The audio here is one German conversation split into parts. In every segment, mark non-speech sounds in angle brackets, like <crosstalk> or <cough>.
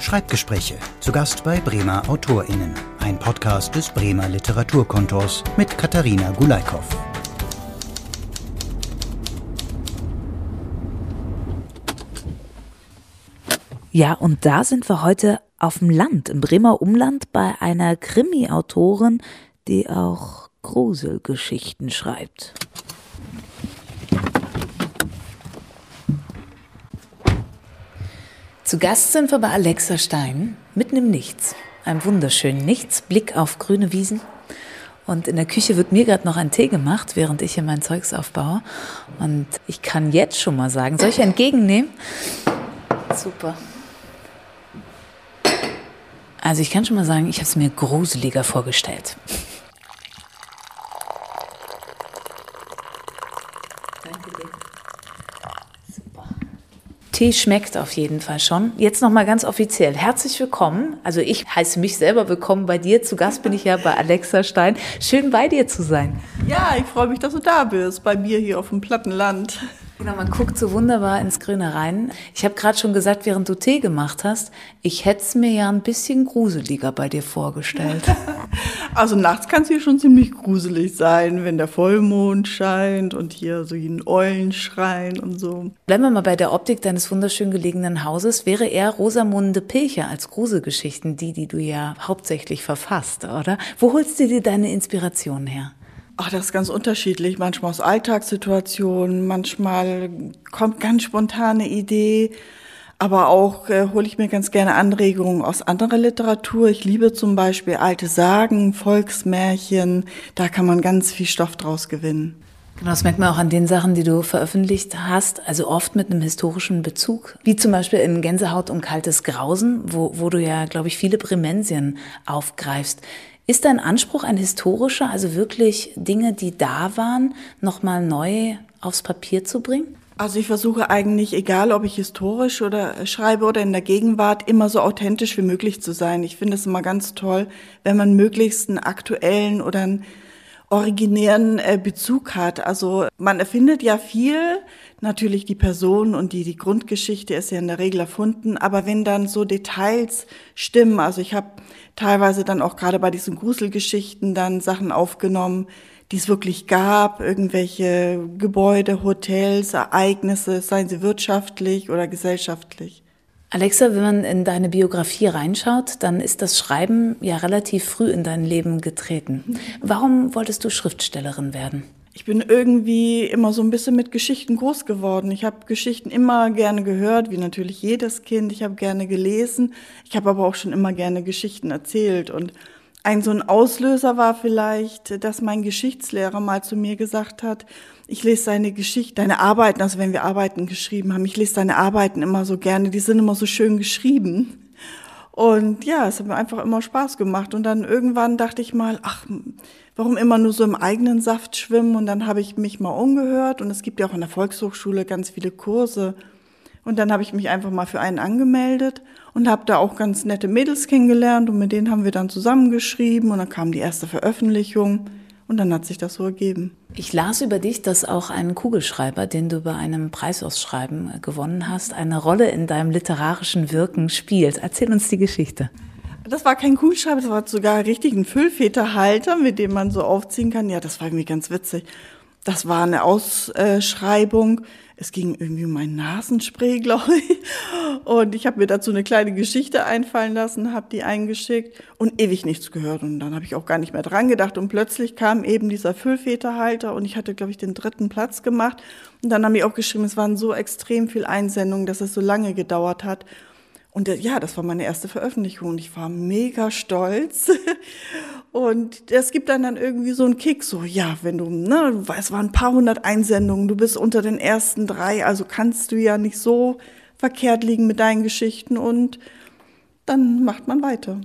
Schreibgespräche. Zu Gast bei Bremer AutorInnen. Ein Podcast des Bremer Literaturkontors mit Katharina Gulaikow. Ja, und da sind wir heute auf dem Land, im Bremer Umland, bei einer Krimi-Autorin, die auch Gruselgeschichten schreibt. Zu Gast sind wir bei Alexa Stein, mitten im Nichts. Einem wunderschönen Nichts, Blick auf grüne Wiesen. Und in der Küche wird mir gerade noch ein Tee gemacht, während ich hier mein Zeugs aufbaue. Und ich kann jetzt schon mal sagen, soll ich entgegennehmen? Super. Also ich kann schon mal sagen, ich habe es mir gruseliger vorgestellt. Tee schmeckt auf jeden Fall schon. Jetzt noch mal ganz offiziell. Herzlich willkommen. Also ich heiße mich selber willkommen bei dir. Zu Gast bin ich ja bei Alexa Stein. Schön bei dir zu sein. Ja, ich freue mich, dass du da bist. Bei mir hier auf dem Plattenland. Genau, man guckt so wunderbar ins Grüne rein. Ich habe gerade schon gesagt, während du Tee gemacht hast, ich hätte es mir ja ein bisschen gruseliger bei dir vorgestellt. <laughs> Also nachts kann es hier schon ziemlich gruselig sein, wenn der Vollmond scheint und hier so ein Eulen schreien und so. Bleiben wir mal bei der Optik deines wunderschön gelegenen Hauses. Wäre eher Rosamunde Pilcher als Gruselgeschichten die, die du ja hauptsächlich verfasst, oder? Wo holst du dir deine Inspiration her? Ach, das ist ganz unterschiedlich. Manchmal aus Alltagssituationen, manchmal kommt ganz spontane Idee, aber auch äh, hole ich mir ganz gerne Anregungen aus anderer Literatur. Ich liebe zum Beispiel alte Sagen, Volksmärchen. Da kann man ganz viel Stoff draus gewinnen. Genau, das merkt man auch an den Sachen, die du veröffentlicht hast, also oft mit einem historischen Bezug, wie zum Beispiel in Gänsehaut und kaltes Grausen, wo, wo du ja, glaube ich, viele Prämensien aufgreifst. Ist dein Anspruch ein historischer, also wirklich Dinge, die da waren, nochmal neu aufs Papier zu bringen? Also ich versuche eigentlich, egal ob ich historisch oder schreibe oder in der Gegenwart, immer so authentisch wie möglich zu sein. Ich finde es immer ganz toll, wenn man möglichst einen aktuellen oder einen originären äh, Bezug hat. Also man erfindet ja viel, natürlich die Person und die, die Grundgeschichte ist ja in der Regel erfunden, aber wenn dann so Details stimmen, also ich habe teilweise dann auch gerade bei diesen Gruselgeschichten dann Sachen aufgenommen, die es wirklich gab, irgendwelche Gebäude, Hotels, Ereignisse, seien sie wirtschaftlich oder gesellschaftlich. Alexa, wenn man in deine Biografie reinschaut, dann ist das Schreiben ja relativ früh in dein Leben getreten. Warum wolltest du Schriftstellerin werden? Ich bin irgendwie immer so ein bisschen mit Geschichten groß geworden. Ich habe Geschichten immer gerne gehört, wie natürlich jedes Kind. Ich habe gerne gelesen. Ich habe aber auch schon immer gerne Geschichten erzählt. Und ein so ein Auslöser war vielleicht, dass mein Geschichtslehrer mal zu mir gesagt hat, ich lese deine Geschichte, deine Arbeiten, also wenn wir Arbeiten geschrieben haben, ich lese deine Arbeiten immer so gerne, die sind immer so schön geschrieben. Und ja, es hat mir einfach immer Spaß gemacht. Und dann irgendwann dachte ich mal, ach, warum immer nur so im eigenen Saft schwimmen? Und dann habe ich mich mal umgehört. Und es gibt ja auch in der Volkshochschule ganz viele Kurse. Und dann habe ich mich einfach mal für einen angemeldet und habe da auch ganz nette Mädels kennengelernt. Und mit denen haben wir dann zusammengeschrieben. Und dann kam die erste Veröffentlichung. Und dann hat sich das so ergeben. Ich las über dich, dass auch ein Kugelschreiber, den du bei einem Preisausschreiben gewonnen hast, eine Rolle in deinem literarischen Wirken spielt. Erzähl uns die Geschichte. Das war kein Kugelschreiber, das war sogar richtig ein Füllfederhalter, mit dem man so aufziehen kann. Ja, das war irgendwie ganz witzig. Das war eine Ausschreibung es ging irgendwie um ein Nasenspray, <laughs> glaube ich. Und ich habe mir dazu eine kleine Geschichte einfallen lassen, habe die eingeschickt und ewig nichts gehört. Und dann habe ich auch gar nicht mehr dran gedacht. Und plötzlich kam eben dieser Füllfederhalter und ich hatte, glaube ich, den dritten Platz gemacht. Und dann haben die auch geschrieben, es waren so extrem viel Einsendungen, dass es so lange gedauert hat. Und äh, ja, das war meine erste Veröffentlichung und ich war mega stolz. <laughs> Und es gibt dann dann irgendwie so einen Kick, so, ja, wenn du, ne, es waren ein paar hundert Einsendungen, du bist unter den ersten drei, also kannst du ja nicht so verkehrt liegen mit deinen Geschichten und dann macht man weiter.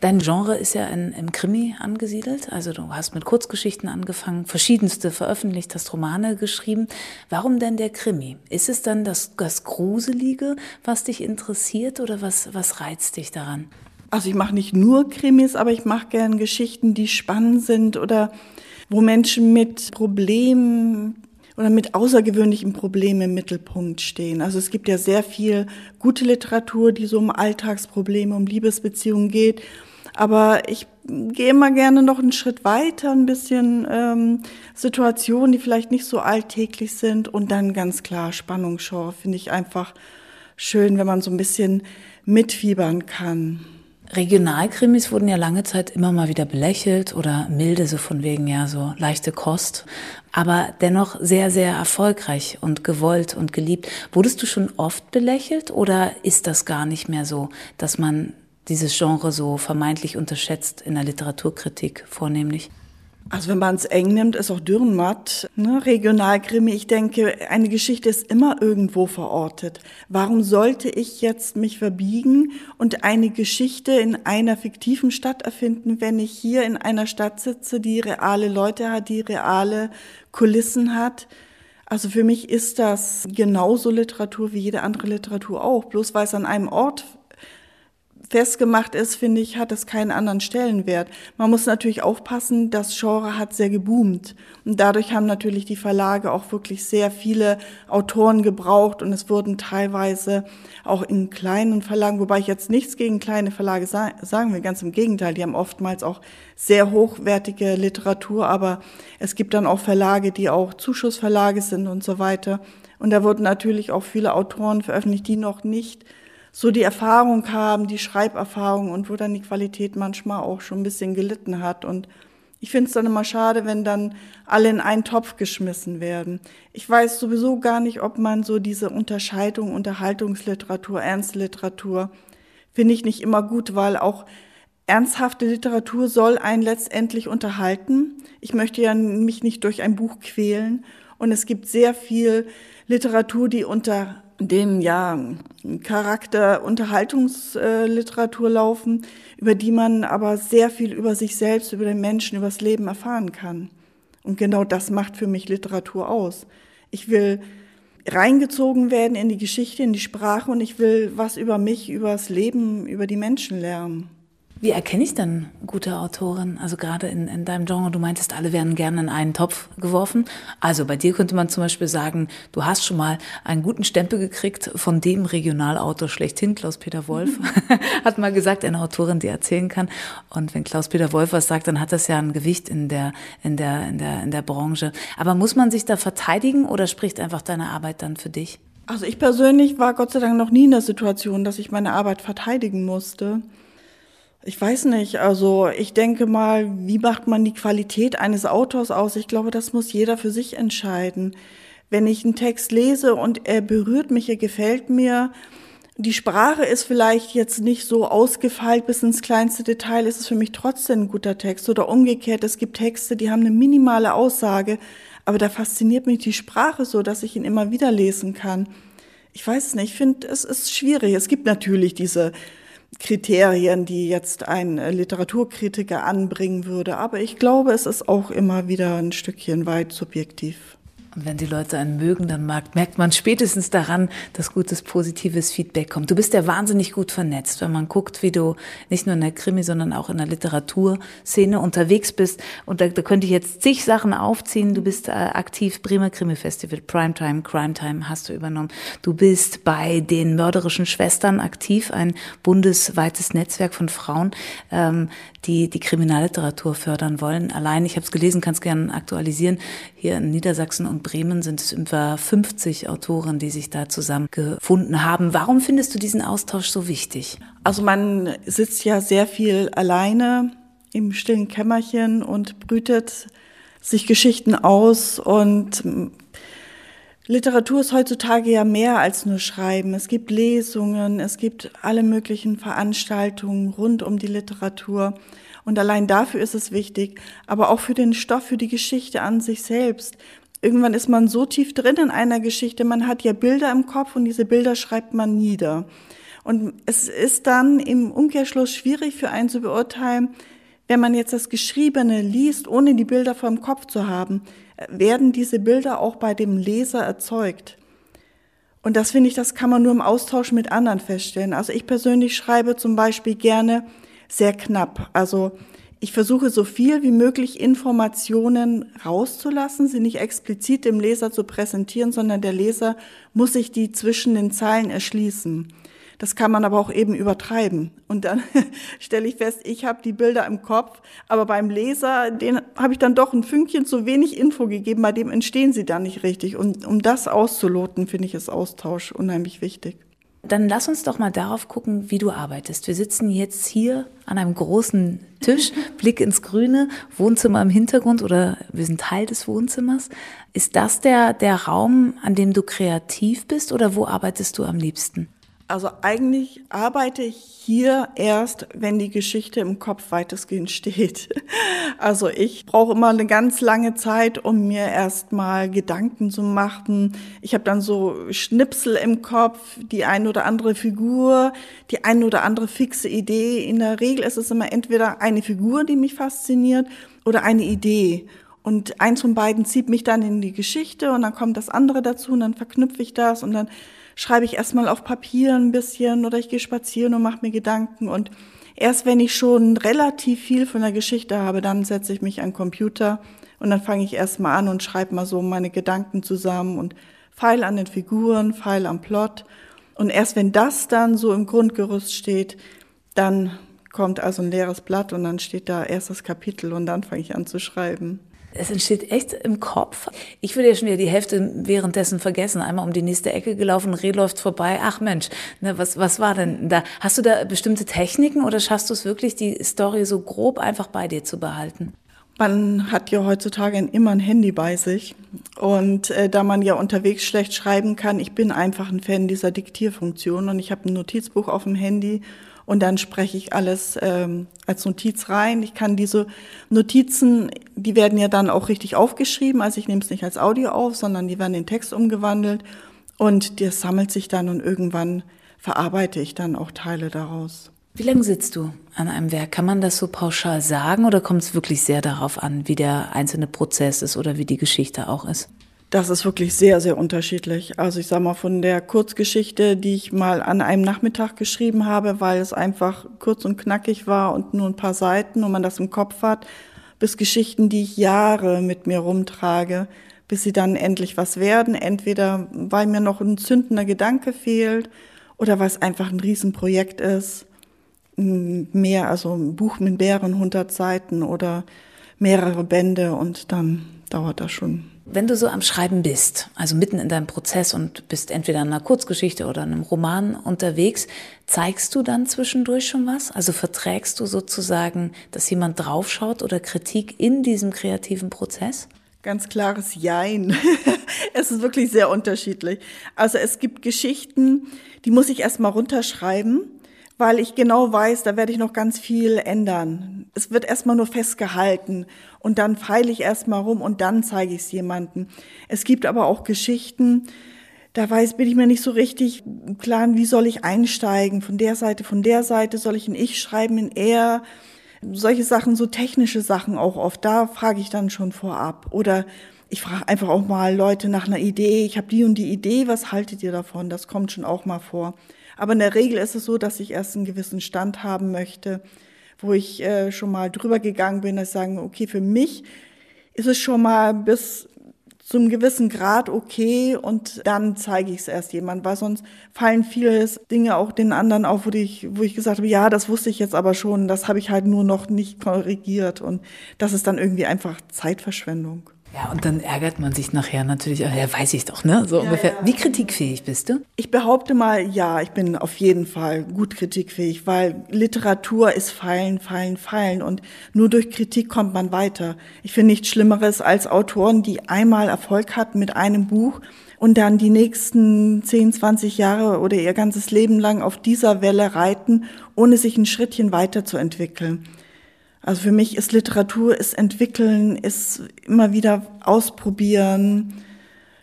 Dein Genre ist ja in, im Krimi angesiedelt. Also du hast mit Kurzgeschichten angefangen, verschiedenste veröffentlicht, hast Romane geschrieben. Warum denn der Krimi? Ist es dann das, das Gruselige, was dich interessiert oder was, was reizt dich daran? Also ich mache nicht nur Krimis, aber ich mache gern Geschichten, die spannend sind oder wo Menschen mit Problemen oder mit außergewöhnlichen Problemen im Mittelpunkt stehen. Also es gibt ja sehr viel gute Literatur, die so um Alltagsprobleme, um Liebesbeziehungen geht. Aber ich gehe immer gerne noch einen Schritt weiter, ein bisschen ähm, Situationen, die vielleicht nicht so alltäglich sind und dann ganz klar Spannungsgenre finde ich einfach schön, wenn man so ein bisschen mitfiebern kann. Regionalkrimis wurden ja lange Zeit immer mal wieder belächelt oder milde, so von wegen ja so leichte Kost, aber dennoch sehr, sehr erfolgreich und gewollt und geliebt. Wurdest du schon oft belächelt oder ist das gar nicht mehr so, dass man dieses Genre so vermeintlich unterschätzt in der Literaturkritik vornehmlich? Also wenn man es eng nimmt, ist auch Dürrenmatt, ne? Regionalkrimi. Ich denke, eine Geschichte ist immer irgendwo verortet. Warum sollte ich jetzt mich verbiegen und eine Geschichte in einer fiktiven Stadt erfinden, wenn ich hier in einer Stadt sitze, die reale Leute hat, die reale Kulissen hat? Also für mich ist das genauso Literatur wie jede andere Literatur auch. Bloß weil es an einem Ort festgemacht ist, finde ich, hat es keinen anderen Stellenwert. Man muss natürlich aufpassen, das Genre hat sehr geboomt. Und dadurch haben natürlich die Verlage auch wirklich sehr viele Autoren gebraucht und es wurden teilweise auch in kleinen Verlagen, wobei ich jetzt nichts gegen kleine Verlage sagen will, ganz im Gegenteil, die haben oftmals auch sehr hochwertige Literatur, aber es gibt dann auch Verlage, die auch Zuschussverlage sind und so weiter. Und da wurden natürlich auch viele Autoren veröffentlicht, die noch nicht so die Erfahrung haben, die Schreiberfahrung und wo dann die Qualität manchmal auch schon ein bisschen gelitten hat. Und ich finde es dann immer schade, wenn dann alle in einen Topf geschmissen werden. Ich weiß sowieso gar nicht, ob man so diese Unterscheidung Unterhaltungsliteratur, Ernstliteratur, finde ich nicht immer gut, weil auch ernsthafte Literatur soll einen letztendlich unterhalten. Ich möchte ja mich nicht durch ein Buch quälen. Und es gibt sehr viel Literatur, die unter dem ja Charakter Unterhaltungsliteratur laufen, über die man aber sehr viel über sich selbst, über den Menschen, über das Leben erfahren kann. Und genau das macht für mich Literatur aus. Ich will reingezogen werden in die Geschichte, in die Sprache und ich will was über mich, über das Leben, über die Menschen lernen. Wie erkenne ich dann gute Autorin? Also gerade in, in deinem Genre, du meintest, alle werden gerne in einen Topf geworfen. Also bei dir könnte man zum Beispiel sagen, du hast schon mal einen guten Stempel gekriegt von dem Regionalautor schlechthin, Klaus-Peter Wolf. <laughs> hat mal gesagt, eine Autorin, die erzählen kann. Und wenn Klaus-Peter Wolf was sagt, dann hat das ja ein Gewicht in der, in der, in der, in der Branche. Aber muss man sich da verteidigen oder spricht einfach deine Arbeit dann für dich? Also ich persönlich war Gott sei Dank noch nie in der Situation, dass ich meine Arbeit verteidigen musste. Ich weiß nicht, also ich denke mal, wie macht man die Qualität eines Autors aus? Ich glaube, das muss jeder für sich entscheiden. Wenn ich einen Text lese und er berührt mich, er gefällt mir, die Sprache ist vielleicht jetzt nicht so ausgefeilt bis ins kleinste Detail, ist es für mich trotzdem ein guter Text. Oder umgekehrt, es gibt Texte, die haben eine minimale Aussage, aber da fasziniert mich die Sprache so, dass ich ihn immer wieder lesen kann. Ich weiß es nicht, ich finde, es ist schwierig. Es gibt natürlich diese Kriterien, die jetzt ein Literaturkritiker anbringen würde. Aber ich glaube, es ist auch immer wieder ein Stückchen weit subjektiv. Und wenn die Leute einen mögen, dann merkt man spätestens daran, dass gutes, positives Feedback kommt. Du bist ja wahnsinnig gut vernetzt, wenn man guckt, wie du nicht nur in der Krimi, sondern auch in der Literaturszene unterwegs bist. Und da, da könnte ich jetzt zig Sachen aufziehen. Du bist äh, aktiv, Bremer Krimi Festival, Primetime, Crime Time hast du übernommen. Du bist bei den mörderischen Schwestern aktiv, ein bundesweites Netzwerk von Frauen, ähm, die die Kriminalliteratur fördern wollen. Allein, ich habe es gelesen, kann es gerne aktualisieren, hier in Niedersachsen und Bremen sind es über 50 Autoren, die sich da zusammengefunden haben. Warum findest du diesen Austausch so wichtig? Also man sitzt ja sehr viel alleine im stillen Kämmerchen und brütet sich Geschichten aus und Literatur ist heutzutage ja mehr als nur Schreiben. Es gibt Lesungen, es gibt alle möglichen Veranstaltungen rund um die Literatur. Und allein dafür ist es wichtig, aber auch für den Stoff, für die Geschichte an sich selbst. Irgendwann ist man so tief drin in einer Geschichte, man hat ja Bilder im Kopf und diese Bilder schreibt man nieder. Und es ist dann im Umkehrschluss schwierig für einen zu beurteilen, wenn man jetzt das Geschriebene liest, ohne die Bilder vor dem Kopf zu haben werden diese Bilder auch bei dem Leser erzeugt. Und das finde ich, das kann man nur im Austausch mit anderen feststellen. Also ich persönlich schreibe zum Beispiel gerne sehr knapp. Also Ich versuche so viel wie möglich Informationen rauszulassen, sie nicht explizit dem Leser zu präsentieren, sondern der Leser muss sich die zwischen den Zeilen erschließen. Das kann man aber auch eben übertreiben. Und dann <laughs> stelle ich fest, ich habe die Bilder im Kopf, aber beim Leser, den habe ich dann doch ein Fünkchen zu wenig Info gegeben, bei dem entstehen sie dann nicht richtig. Und um das auszuloten, finde ich, ist Austausch unheimlich wichtig. Dann lass uns doch mal darauf gucken, wie du arbeitest. Wir sitzen jetzt hier an einem großen Tisch, <laughs> Blick ins Grüne, Wohnzimmer im Hintergrund oder wir sind Teil des Wohnzimmers. Ist das der, der Raum, an dem du kreativ bist oder wo arbeitest du am liebsten? Also eigentlich arbeite ich hier erst, wenn die Geschichte im Kopf weitestgehend steht. <laughs> Also ich brauche immer eine ganz lange Zeit, um mir erstmal Gedanken zu machen. Ich habe dann so Schnipsel im Kopf, die ein oder andere Figur, die ein oder andere fixe Idee. In der Regel ist es immer entweder eine Figur, die mich fasziniert, oder eine Idee. Und eins von beiden zieht mich dann in die Geschichte und dann kommt das andere dazu und dann verknüpfe ich das und dann schreibe ich erstmal auf Papier ein bisschen oder ich gehe spazieren und mache mir Gedanken. Und erst wenn ich schon relativ viel von der Geschichte habe, dann setze ich mich an den Computer und dann fange ich erstmal an und schreibe mal so meine Gedanken zusammen und feil an den Figuren, feil am Plot. Und erst wenn das dann so im Grundgerüst steht, dann kommt also ein leeres Blatt und dann steht da erstes Kapitel und dann fange ich an zu schreiben. Es entsteht echt im Kopf. Ich würde ja schon wieder die Hälfte währenddessen vergessen. Einmal um die nächste Ecke gelaufen, Reh läuft vorbei. Ach Mensch, ne, was, was war denn da? Hast du da bestimmte Techniken oder schaffst du es wirklich, die Story so grob einfach bei dir zu behalten? Man hat ja heutzutage immer ein Handy bei sich. Und äh, da man ja unterwegs schlecht schreiben kann, ich bin einfach ein Fan dieser Diktierfunktion und ich habe ein Notizbuch auf dem Handy und dann spreche ich alles ähm, als Notiz rein. Ich kann diese Notizen, die werden ja dann auch richtig aufgeschrieben, also ich nehme es nicht als Audio auf, sondern die werden in Text umgewandelt und das sammelt sich dann und irgendwann verarbeite ich dann auch Teile daraus. Wie lange sitzt du an einem Werk? Kann man das so pauschal sagen oder kommt es wirklich sehr darauf an, wie der einzelne Prozess ist oder wie die Geschichte auch ist? Das ist wirklich sehr, sehr unterschiedlich. Also ich sage mal, von der Kurzgeschichte, die ich mal an einem Nachmittag geschrieben habe, weil es einfach kurz und knackig war und nur ein paar Seiten und man das im Kopf hat, bis Geschichten, die ich Jahre mit mir rumtrage, bis sie dann endlich was werden. Entweder weil mir noch ein zündender Gedanke fehlt oder weil es einfach ein Riesenprojekt ist. Mehr, also ein Buch mit mehreren hundert Seiten oder mehrere Bände und dann dauert das schon wenn du so am Schreiben bist, also mitten in deinem Prozess und bist entweder in einer Kurzgeschichte oder in einem Roman unterwegs, zeigst du dann zwischendurch schon was? Also verträgst du sozusagen, dass jemand draufschaut oder Kritik in diesem kreativen Prozess? Ganz klares Jein. <laughs> es ist wirklich sehr unterschiedlich. Also es gibt Geschichten, die muss ich erstmal runterschreiben weil ich genau weiß, da werde ich noch ganz viel ändern. Es wird erstmal nur festgehalten und dann feile ich erstmal rum und dann zeige ich es jemandem. Es gibt aber auch Geschichten, da weiß, bin ich mir nicht so richtig klar, wie soll ich einsteigen? Von der Seite, von der Seite soll ich in Ich schreiben, in Er? Solche Sachen, so technische Sachen auch oft, da frage ich dann schon vorab. Oder ich frage einfach auch mal Leute nach einer Idee. Ich habe die und die Idee, was haltet ihr davon? Das kommt schon auch mal vor. Aber in der Regel ist es so, dass ich erst einen gewissen Stand haben möchte, wo ich äh, schon mal drüber gegangen bin, dass ich sage, okay, für mich ist es schon mal bis zum gewissen Grad okay und dann zeige ich es erst jemand, weil sonst fallen viele Dinge auch den anderen auf, wo ich, wo ich gesagt habe, ja, das wusste ich jetzt aber schon, das habe ich halt nur noch nicht korrigiert und das ist dann irgendwie einfach Zeitverschwendung. Ja, und dann ärgert man sich nachher natürlich, ja, weiß ich doch, ne? So ja, ungefähr. Ja. Wie kritikfähig bist du? Ich behaupte mal, ja, ich bin auf jeden Fall gut kritikfähig, weil Literatur ist Fallen, Fallen, Fallen und nur durch Kritik kommt man weiter. Ich finde nichts Schlimmeres als Autoren, die einmal Erfolg hatten mit einem Buch und dann die nächsten 10, 20 Jahre oder ihr ganzes Leben lang auf dieser Welle reiten, ohne sich ein Schrittchen weiterzuentwickeln. Also für mich ist Literatur, ist entwickeln, ist immer wieder ausprobieren,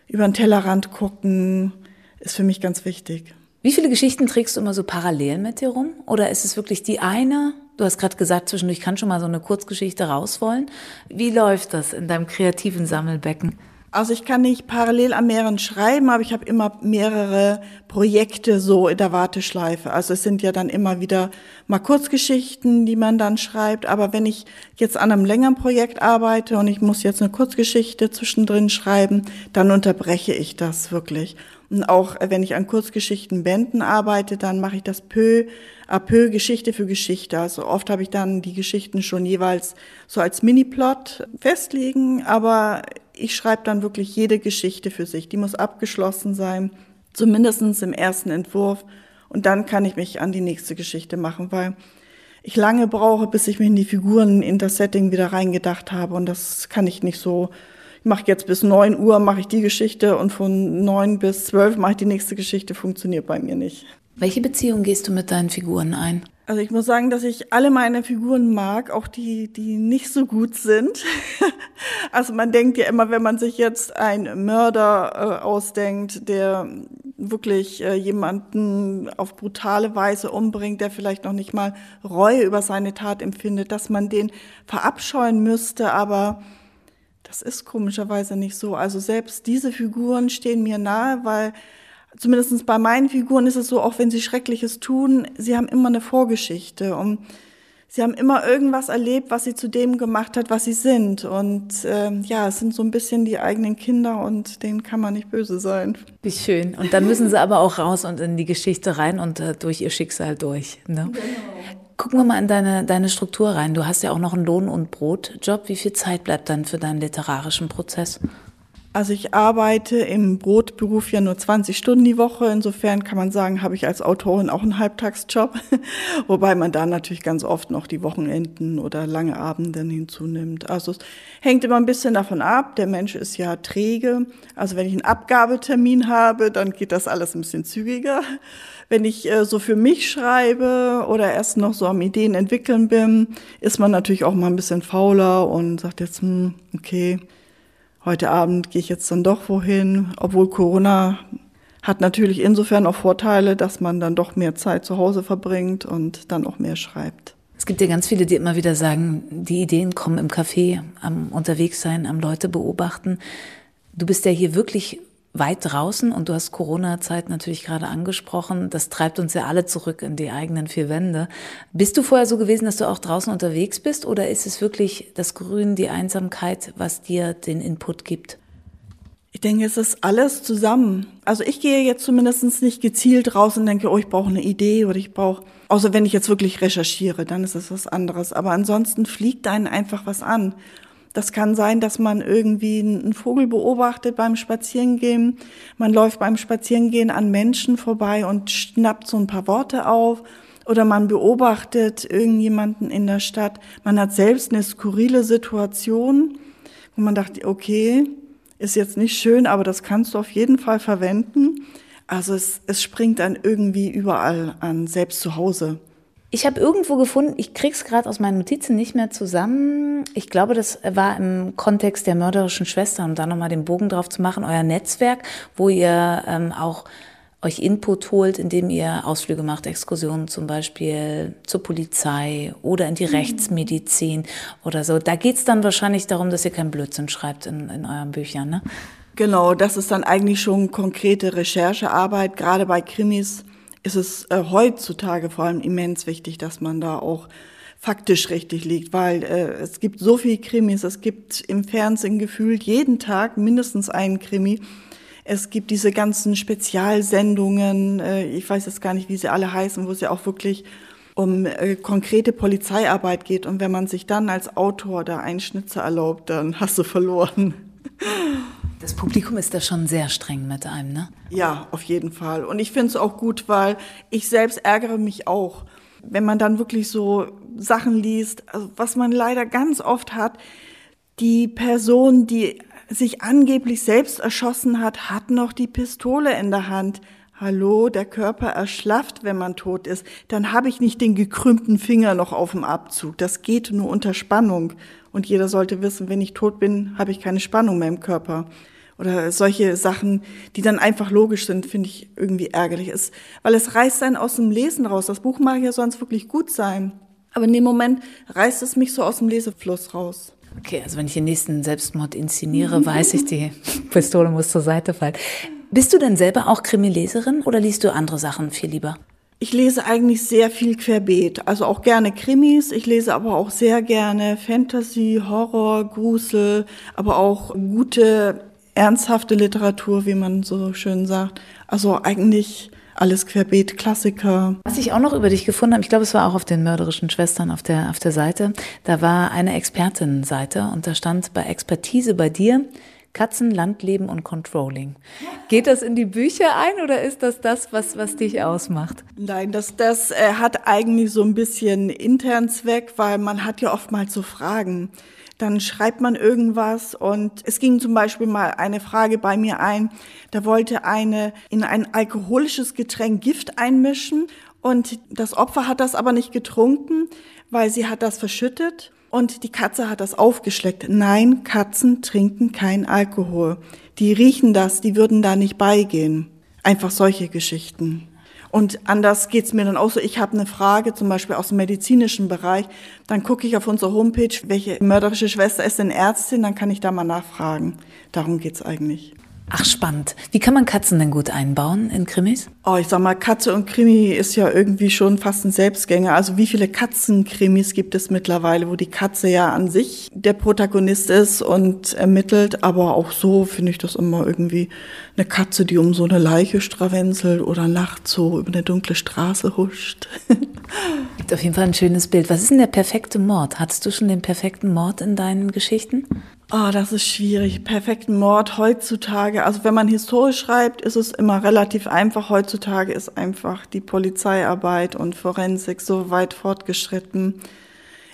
über den Tellerrand gucken, ist für mich ganz wichtig. Wie viele Geschichten trägst du immer so parallel mit dir rum? Oder ist es wirklich die eine? Du hast gerade gesagt, zwischendurch kann schon mal so eine Kurzgeschichte raus wollen. Wie läuft das in deinem kreativen Sammelbecken? Also ich kann nicht parallel an mehreren schreiben, aber ich habe immer mehrere Projekte so in der Warteschleife. Also es sind ja dann immer wieder mal Kurzgeschichten, die man dann schreibt. Aber wenn ich jetzt an einem längeren Projekt arbeite und ich muss jetzt eine Kurzgeschichte zwischendrin schreiben, dann unterbreche ich das wirklich. Und auch wenn ich an Kurzgeschichtenbänden arbeite, dann mache ich das peu à peu Geschichte für Geschichte. Also oft habe ich dann die Geschichten schon jeweils so als Mini-Plot festlegen, aber ich schreibe dann wirklich jede Geschichte für sich. Die muss abgeschlossen sein, zumindestens im ersten Entwurf. Und dann kann ich mich an die nächste Geschichte machen, weil ich lange brauche, bis ich mich in die Figuren, in das Setting wieder reingedacht habe. Und das kann ich nicht so. Ich mache jetzt bis neun Uhr mache ich die Geschichte und von neun bis zwölf mache ich die nächste Geschichte. Funktioniert bei mir nicht. Welche Beziehung gehst du mit deinen Figuren ein? Also ich muss sagen, dass ich alle meine Figuren mag, auch die, die nicht so gut sind. <laughs> also man denkt ja immer, wenn man sich jetzt einen Mörder äh, ausdenkt, der wirklich äh, jemanden auf brutale Weise umbringt, der vielleicht noch nicht mal Reue über seine Tat empfindet, dass man den verabscheuen müsste, aber das ist komischerweise nicht so. Also selbst diese Figuren stehen mir nahe, weil zumindest bei meinen Figuren ist es so, auch wenn sie Schreckliches tun, sie haben immer eine Vorgeschichte und sie haben immer irgendwas erlebt, was sie zu dem gemacht hat, was sie sind. Und äh, ja, es sind so ein bisschen die eigenen Kinder und denen kann man nicht böse sein. Wie schön. Und dann müssen sie aber auch raus und in die Geschichte rein und äh, durch ihr Schicksal durch. Ne? Genau. Gucken wir mal in deine, deine Struktur rein. Du hast ja auch noch einen Lohn- und Brotjob. Wie viel Zeit bleibt dann für deinen literarischen Prozess? Also ich arbeite im Brotberuf ja nur 20 Stunden die Woche. Insofern kann man sagen, habe ich als Autorin auch einen Halbtagsjob. <laughs> Wobei man da natürlich ganz oft noch die Wochenenden oder lange Abenden hinzunimmt. Also es hängt immer ein bisschen davon ab. Der Mensch ist ja träge. Also wenn ich einen Abgabetermin habe, dann geht das alles ein bisschen zügiger. Wenn ich äh, so für mich schreibe oder erst noch so am Ideen entwickeln bin, ist man natürlich auch mal ein bisschen fauler und sagt jetzt, hm, okay, heute Abend gehe ich jetzt dann doch wohin, obwohl Corona hat natürlich insofern auch Vorteile, dass man dann doch mehr Zeit zu Hause verbringt und dann auch mehr schreibt. Es gibt ja ganz viele, die immer wieder sagen, die Ideen kommen im Café, am Unterwegssein, am Leute beobachten. Du bist ja hier wirklich weit draußen und du hast Corona-Zeit natürlich gerade angesprochen. Das treibt uns ja alle zurück in die eigenen vier Wände. Bist du vorher so gewesen, dass du auch draußen unterwegs bist oder ist es wirklich das Grün, die Einsamkeit, was dir den Input gibt? Ich denke, es ist alles zusammen. Also ich gehe jetzt zumindest nicht gezielt raus und denke, oh, ich brauche eine Idee oder ich brauche, außer wenn ich jetzt wirklich recherchiere, dann ist es was anderes. Aber ansonsten fliegt einen einfach was an. Das kann sein, dass man irgendwie einen Vogel beobachtet beim Spazierengehen. Man läuft beim Spazierengehen an Menschen vorbei und schnappt so ein paar Worte auf. Oder man beobachtet irgendjemanden in der Stadt. Man hat selbst eine skurrile Situation, wo man dachte, okay, ist jetzt nicht schön, aber das kannst du auf jeden Fall verwenden. Also es, es springt dann irgendwie überall an, selbst zu Hause. Ich habe irgendwo gefunden, ich krieg's gerade aus meinen Notizen nicht mehr zusammen. Ich glaube, das war im Kontext der mörderischen Schwester, um da nochmal den Bogen drauf zu machen, euer Netzwerk, wo ihr ähm, auch euch Input holt, indem ihr Ausflüge macht, Exkursionen zum Beispiel zur Polizei oder in die mhm. Rechtsmedizin oder so. Da geht's dann wahrscheinlich darum, dass ihr keinen Blödsinn schreibt in, in euren Büchern, ne? Genau, das ist dann eigentlich schon konkrete Recherchearbeit, gerade bei Krimis ist es äh, heutzutage vor allem immens wichtig, dass man da auch faktisch richtig liegt, weil äh, es gibt so viel Krimis, es gibt im Fernsehen gefühlt jeden Tag mindestens einen Krimi. Es gibt diese ganzen Spezialsendungen, äh, ich weiß jetzt gar nicht, wie sie alle heißen, wo es ja auch wirklich um äh, konkrete Polizeiarbeit geht. Und wenn man sich dann als Autor da einen Schnitzer erlaubt, dann <laughs> hast du verloren. Das Publikum ist da schon sehr streng mit einem, ne? Ja, auf jeden Fall. Und ich finde es auch gut, weil ich selbst ärgere mich auch, wenn man dann wirklich so Sachen liest, also was man leider ganz oft hat, die Person, die sich angeblich selbst erschossen hat, hat noch die Pistole in der Hand. Hallo, der Körper erschlafft, wenn man tot ist. Dann habe ich nicht den gekrümmten Finger noch auf dem Abzug. Das geht nur unter Spannung. Und jeder sollte wissen, wenn ich tot bin, habe ich keine Spannung mehr im Körper oder solche Sachen, die dann einfach logisch sind, finde ich irgendwie ärgerlich ist, weil es reißt einen aus dem Lesen raus. Das Buch mag ja sonst wirklich gut sein, aber in dem Moment reißt es mich so aus dem Lesefluss raus. Okay, also wenn ich den nächsten Selbstmord inszeniere, weiß ich, die <laughs> Pistole muss zur Seite fallen. Bist du denn selber auch Krimileserin oder liest du andere Sachen viel lieber? Ich lese eigentlich sehr viel querbeet, also auch gerne Krimis. Ich lese aber auch sehr gerne Fantasy, Horror, Grusel, aber auch gute, ernsthafte Literatur, wie man so schön sagt. Also eigentlich alles querbeet, Klassiker. Was ich auch noch über dich gefunden habe, ich glaube, es war auch auf den mörderischen Schwestern auf der, auf der Seite, da war eine Expertinnenseite und da stand bei Expertise bei dir, Katzen, Landleben und Controlling. Geht das in die Bücher ein oder ist das das, was, was dich ausmacht? Nein, das, das äh, hat eigentlich so ein bisschen intern Zweck, weil man hat ja oftmals so Fragen. Dann schreibt man irgendwas und es ging zum Beispiel mal eine Frage bei mir ein, da wollte eine in ein alkoholisches Getränk Gift einmischen und das Opfer hat das aber nicht getrunken, weil sie hat das verschüttet und die Katze hat das aufgeschleckt. Nein, Katzen trinken kein Alkohol. Die riechen das, die würden da nicht beigehen. Einfach solche Geschichten. Und anders geht's mir dann auch so. Ich habe eine Frage, zum Beispiel aus dem medizinischen Bereich. Dann gucke ich auf unsere Homepage, welche mörderische Schwester ist denn Ärztin, dann kann ich da mal nachfragen. Darum geht's eigentlich. Ach, spannend. Wie kann man Katzen denn gut einbauen in Krimis? Oh, ich sag mal, Katze und Krimi ist ja irgendwie schon fast ein Selbstgänger. Also wie viele Katzenkrimis gibt es mittlerweile, wo die Katze ja an sich der Protagonist ist und ermittelt, aber auch so finde ich das immer irgendwie eine Katze, die um so eine Leiche strawenzelt oder nachts so über eine dunkle Straße huscht. <laughs> Gibt auf jeden Fall ein schönes Bild. Was ist denn der perfekte Mord? Hattest du schon den perfekten Mord in deinen Geschichten? Oh, das ist schwierig. Perfekten Mord heutzutage. Also wenn man historisch schreibt, ist es immer relativ einfach. Heutzutage ist einfach die Polizeiarbeit und Forensik so weit fortgeschritten.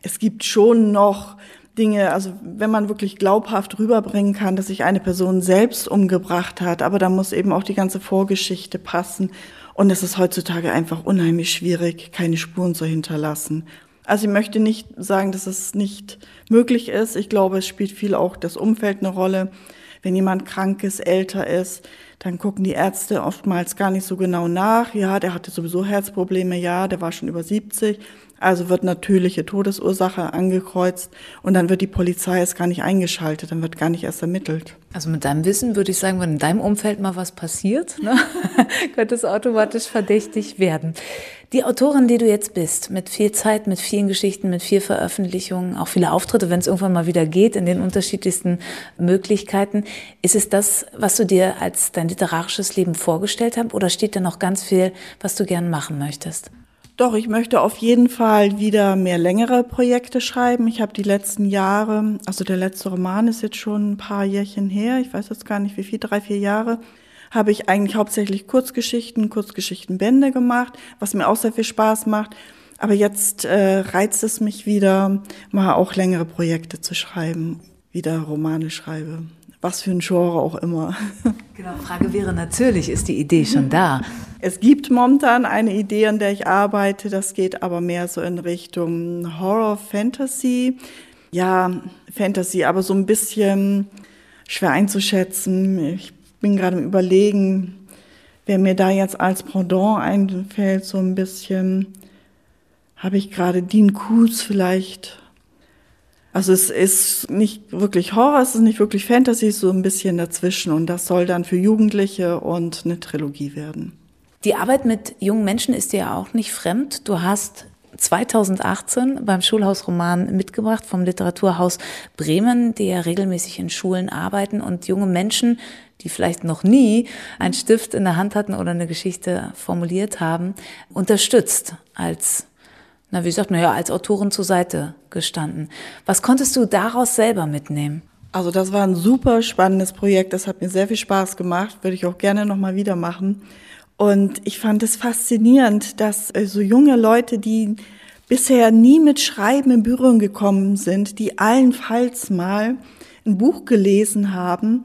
Es gibt schon noch Dinge, also wenn man wirklich glaubhaft rüberbringen kann, dass sich eine Person selbst umgebracht hat, aber da muss eben auch die ganze Vorgeschichte passen. Und es ist heutzutage einfach unheimlich schwierig, keine Spuren zu hinterlassen. Also ich möchte nicht sagen, dass es nicht möglich ist. Ich glaube, es spielt viel auch das Umfeld eine Rolle. Wenn jemand krank ist, älter ist, dann gucken die Ärzte oftmals gar nicht so genau nach. Ja, der hatte sowieso Herzprobleme, ja, der war schon über 70. Also wird natürliche Todesursache angekreuzt und dann wird die Polizei erst gar nicht eingeschaltet, dann wird gar nicht erst ermittelt. Also mit deinem Wissen würde ich sagen, wenn in deinem Umfeld mal was passiert, ne, <laughs> könnte es automatisch verdächtig werden. Die Autorin, die du jetzt bist, mit viel Zeit, mit vielen Geschichten, mit viel Veröffentlichungen, auch viele Auftritte, wenn es irgendwann mal wieder geht, in den unterschiedlichsten Möglichkeiten, ist es das, was du dir als dein literarisches Leben vorgestellt hast oder steht da noch ganz viel, was du gern machen möchtest? Doch, ich möchte auf jeden Fall wieder mehr längere Projekte schreiben. Ich habe die letzten Jahre, also der letzte Roman ist jetzt schon ein paar Jährchen her, ich weiß jetzt gar nicht wie viel, drei, vier Jahre, habe ich eigentlich hauptsächlich Kurzgeschichten, Kurzgeschichtenbände gemacht, was mir auch sehr viel Spaß macht. Aber jetzt äh, reizt es mich wieder, mal auch längere Projekte zu schreiben, wieder Romane schreibe was für ein Genre auch immer. <laughs> Genau, Frage wäre natürlich, ist die Idee schon da? <laughs> Es gibt momentan eine Idee, an der ich arbeite, das geht aber mehr so in Richtung Horror Fantasy. Ja, Fantasy, aber so ein bisschen schwer einzuschätzen. Ich bin gerade im Überlegen, wer mir da jetzt als Pendant einfällt, so ein bisschen. Habe ich gerade Dean Kools vielleicht also es ist nicht wirklich Horror, es ist nicht wirklich Fantasy, so ein bisschen dazwischen. Und das soll dann für Jugendliche und eine Trilogie werden. Die Arbeit mit jungen Menschen ist dir ja auch nicht fremd. Du hast 2018 beim Schulhausroman mitgebracht vom Literaturhaus Bremen, die ja regelmäßig in Schulen arbeiten und junge Menschen, die vielleicht noch nie einen Stift in der Hand hatten oder eine Geschichte formuliert haben, unterstützt als na, wie sagt man ja, als Autorin zur Seite gestanden. Was konntest du daraus selber mitnehmen? Also das war ein super spannendes Projekt, das hat mir sehr viel Spaß gemacht, würde ich auch gerne nochmal wieder machen. Und ich fand es faszinierend, dass äh, so junge Leute, die bisher nie mit Schreiben in Berührung gekommen sind, die allenfalls mal ein Buch gelesen haben,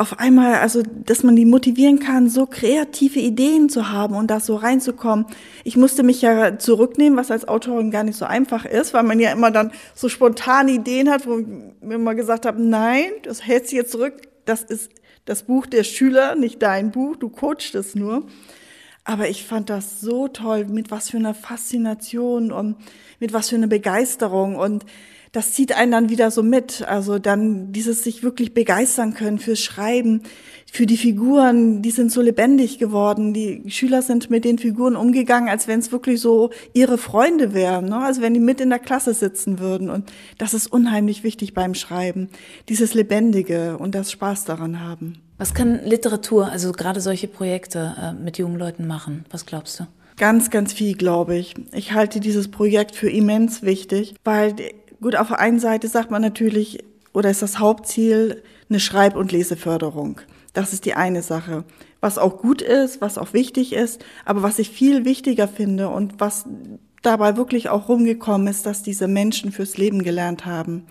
auf einmal, also, dass man die motivieren kann, so kreative Ideen zu haben und da so reinzukommen. Ich musste mich ja zurücknehmen, was als Autorin gar nicht so einfach ist, weil man ja immer dann so spontane Ideen hat, wo ich mir immer gesagt habe, nein, das hältst du jetzt zurück, das ist das Buch der Schüler, nicht dein Buch, du coachst es nur. Aber ich fand das so toll, mit was für einer Faszination und mit was für einer Begeisterung und das zieht einen dann wieder so mit. Also dann dieses sich wirklich begeistern können fürs Schreiben, für die Figuren, die sind so lebendig geworden. Die Schüler sind mit den Figuren umgegangen, als wenn es wirklich so ihre Freunde wären, ne? also wenn die mit in der Klasse sitzen würden. Und das ist unheimlich wichtig beim Schreiben, dieses Lebendige und das Spaß daran haben. Was kann Literatur, also gerade solche Projekte äh, mit jungen Leuten machen? Was glaubst du? Ganz, ganz viel, glaube ich. Ich halte dieses Projekt für immens wichtig, weil gut, auf der einen Seite sagt man natürlich, oder ist das Hauptziel eine Schreib- und Leseförderung. Das ist die eine Sache. Was auch gut ist, was auch wichtig ist, aber was ich viel wichtiger finde und was dabei wirklich auch rumgekommen ist, dass diese Menschen fürs Leben gelernt haben.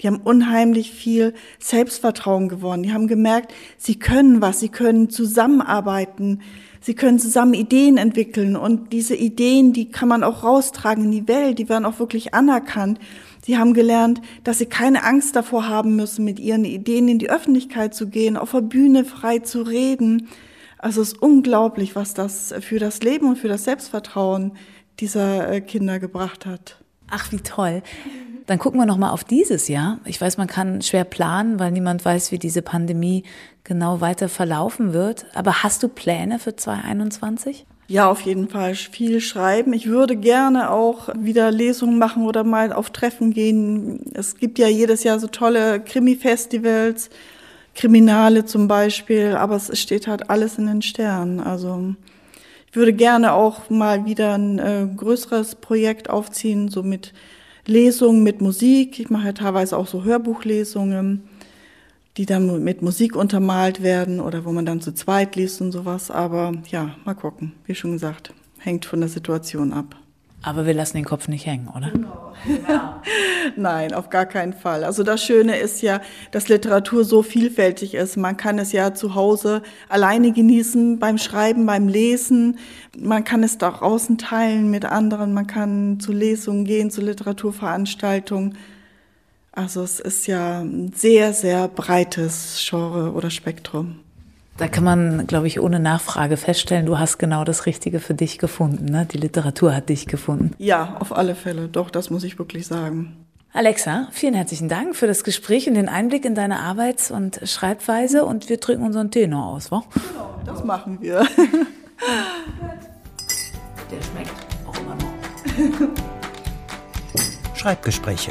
Die haben unheimlich viel Selbstvertrauen gewonnen. Die haben gemerkt, sie können was, sie können zusammenarbeiten, sie können zusammen Ideen entwickeln und diese Ideen, die kann man auch raustragen in die Welt, die werden auch wirklich anerkannt. Sie haben gelernt, dass sie keine Angst davor haben müssen, mit ihren Ideen in die Öffentlichkeit zu gehen, auf der Bühne frei zu reden. Also es ist unglaublich, was das für das Leben und für das Selbstvertrauen dieser äh, Kinder gebracht hat. Ach, wie toll. Dann gucken wir noch mal auf dieses Jahr. Ich weiß, man kann schwer planen, weil niemand weiß, wie diese Pandemie genau weiter verlaufen wird. Aber hast du Pläne für 2021? Ja, auf jeden Fall viel schreiben. Ich würde gerne auch wieder Lesungen machen oder mal auf Treffen gehen. Es gibt ja jedes Jahr so tolle Krimi-Festivals, Kriminale zum Beispiel, aber es steht halt alles in den Sternen. Also ich würde gerne auch mal wieder ein äh, größeres Projekt aufziehen, so mit Lesungen, mit Musik. Ich mache ja teilweise auch so Hörbuchlesungen die dann mit Musik untermalt werden oder wo man dann zu zweit liest und sowas. Aber ja, mal gucken. Wie schon gesagt, hängt von der Situation ab. Aber wir lassen den Kopf nicht hängen, oder? Genau. <laughs> Nein, auf gar keinen Fall. Also das Schöne ist ja, dass Literatur so vielfältig ist. Man kann es ja zu Hause alleine genießen, beim Schreiben, beim Lesen. Man kann es da draußen teilen mit anderen. Man kann zu Lesungen gehen, zu Literaturveranstaltungen. Also es ist ja ein sehr, sehr breites Genre oder Spektrum. Da kann man, glaube ich, ohne Nachfrage feststellen, du hast genau das Richtige für dich gefunden. Ne? Die Literatur hat dich gefunden. Ja, auf alle Fälle. Doch, das muss ich wirklich sagen. Alexa, vielen herzlichen Dank für das Gespräch und den Einblick in deine Arbeits- und Schreibweise. Und wir trinken unseren Tee noch aus, wa? Genau, das machen wir. <laughs> Der schmeckt auch immer noch. <laughs> Schreibgespräche.